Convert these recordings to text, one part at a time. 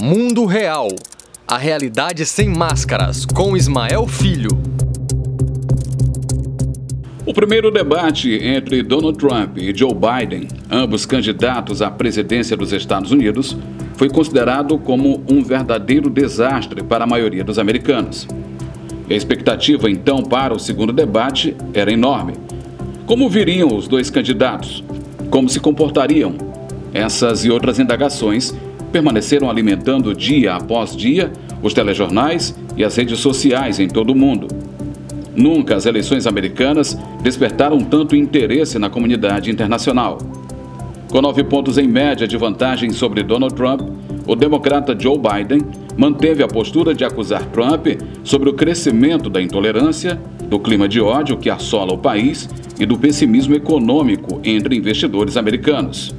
Mundo Real. A realidade sem máscaras, com Ismael Filho. O primeiro debate entre Donald Trump e Joe Biden, ambos candidatos à presidência dos Estados Unidos, foi considerado como um verdadeiro desastre para a maioria dos americanos. a expectativa então para o segundo debate era enorme. Como viriam os dois candidatos? Como se comportariam? Essas e outras indagações permaneceram alimentando dia após dia os telejornais e as redes sociais em todo o mundo. Nunca as eleições americanas despertaram tanto interesse na comunidade internacional. Com nove pontos em média de vantagem sobre Donald Trump, o democrata Joe Biden manteve a postura de acusar Trump sobre o crescimento da intolerância, do clima de ódio que assola o país e do pessimismo econômico entre investidores americanos.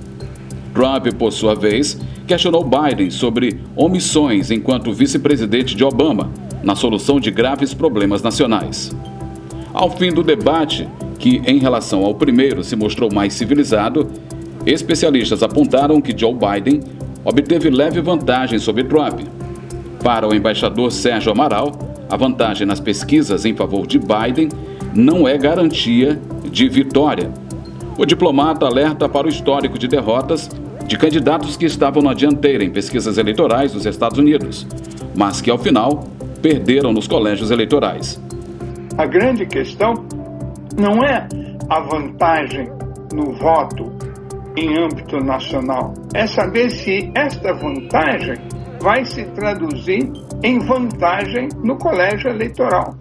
Trump, por sua vez, questionou Biden sobre omissões enquanto vice-presidente de Obama na solução de graves problemas nacionais. Ao fim do debate, que em relação ao primeiro se mostrou mais civilizado, especialistas apontaram que Joe Biden obteve leve vantagem sobre Trump. Para o embaixador Sérgio Amaral, a vantagem nas pesquisas em favor de Biden não é garantia de vitória. O diplomata alerta para o histórico de derrotas de candidatos que estavam na dianteira em pesquisas eleitorais dos Estados Unidos, mas que ao final perderam nos colégios eleitorais. A grande questão não é a vantagem no voto em âmbito nacional, é saber se esta vantagem vai se traduzir em vantagem no colégio eleitoral.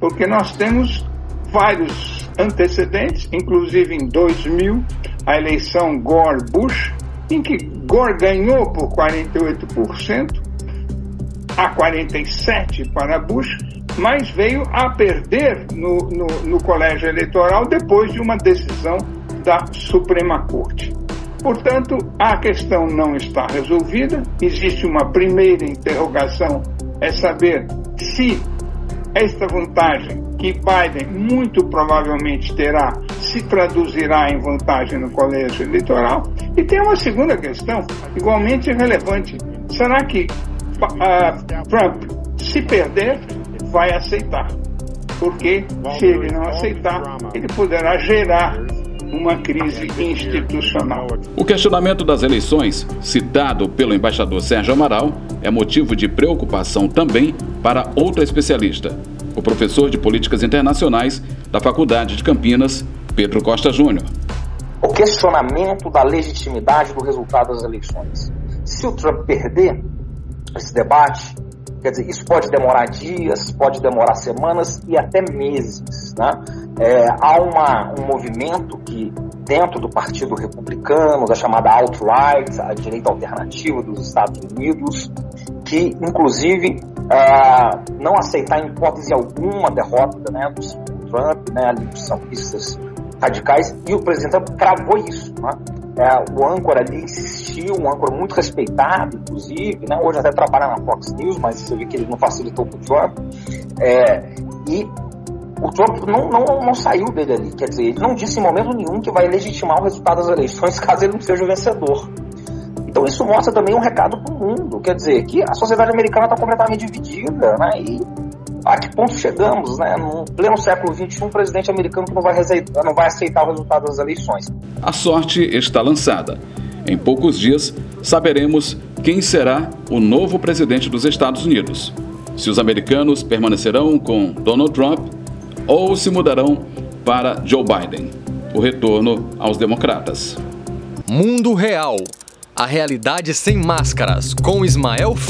Porque nós temos vários antecedentes, inclusive em 2000, a eleição Gore-Bush, em que Gore ganhou por 48% a 47% para Bush, mas veio a perder no, no, no colégio eleitoral depois de uma decisão da Suprema Corte. Portanto, a questão não está resolvida. Existe uma primeira interrogação: é saber se esta vantagem que Biden muito provavelmente terá se traduzirá em vantagem no colégio eleitoral. E tem uma segunda questão, igualmente relevante: será que uh, Trump, se perder, vai aceitar? Porque se ele não aceitar, ele poderá gerar uma crise institucional. O questionamento das eleições, citado pelo embaixador Sérgio Amaral, é motivo de preocupação também para outra especialista, o professor de Políticas Internacionais da Faculdade de Campinas, Pedro Costa Júnior. O questionamento da legitimidade do resultado das eleições. Se o Trump perder esse debate, quer dizer, isso pode demorar dias, pode demorar semanas e até meses. Né? É, há uma, um movimento que, dentro do Partido Republicano, da chamada alt-right, a direita alternativa dos Estados Unidos, que, inclusive, uh, não aceitar em hipótese alguma derrota né, do Trump, né, ali dos sampistas radicais, e o presidente cravou isso. Né? É, o âncora ali insistiu, um âncora muito respeitado, inclusive, né? hoje até trabalha na Fox News, mas você vê que ele não facilitou para o Trump. É, e o Trump não, não, não saiu dele ali, quer dizer, ele não disse em momento nenhum que vai legitimar o resultado das eleições caso ele não seja o vencedor. Então isso mostra também um recado para o mundo, quer dizer, que a sociedade americana está completamente dividida, né? E a que ponto chegamos, né? No pleno século XXI, um presidente americano que não vai, não vai aceitar o resultado das eleições. A sorte está lançada. Em poucos dias, saberemos quem será o novo presidente dos Estados Unidos. Se os americanos permanecerão com Donald Trump ou se mudarão para Joe Biden. O retorno aos democratas. Mundo Real a realidade sem máscaras, com Ismael Filho.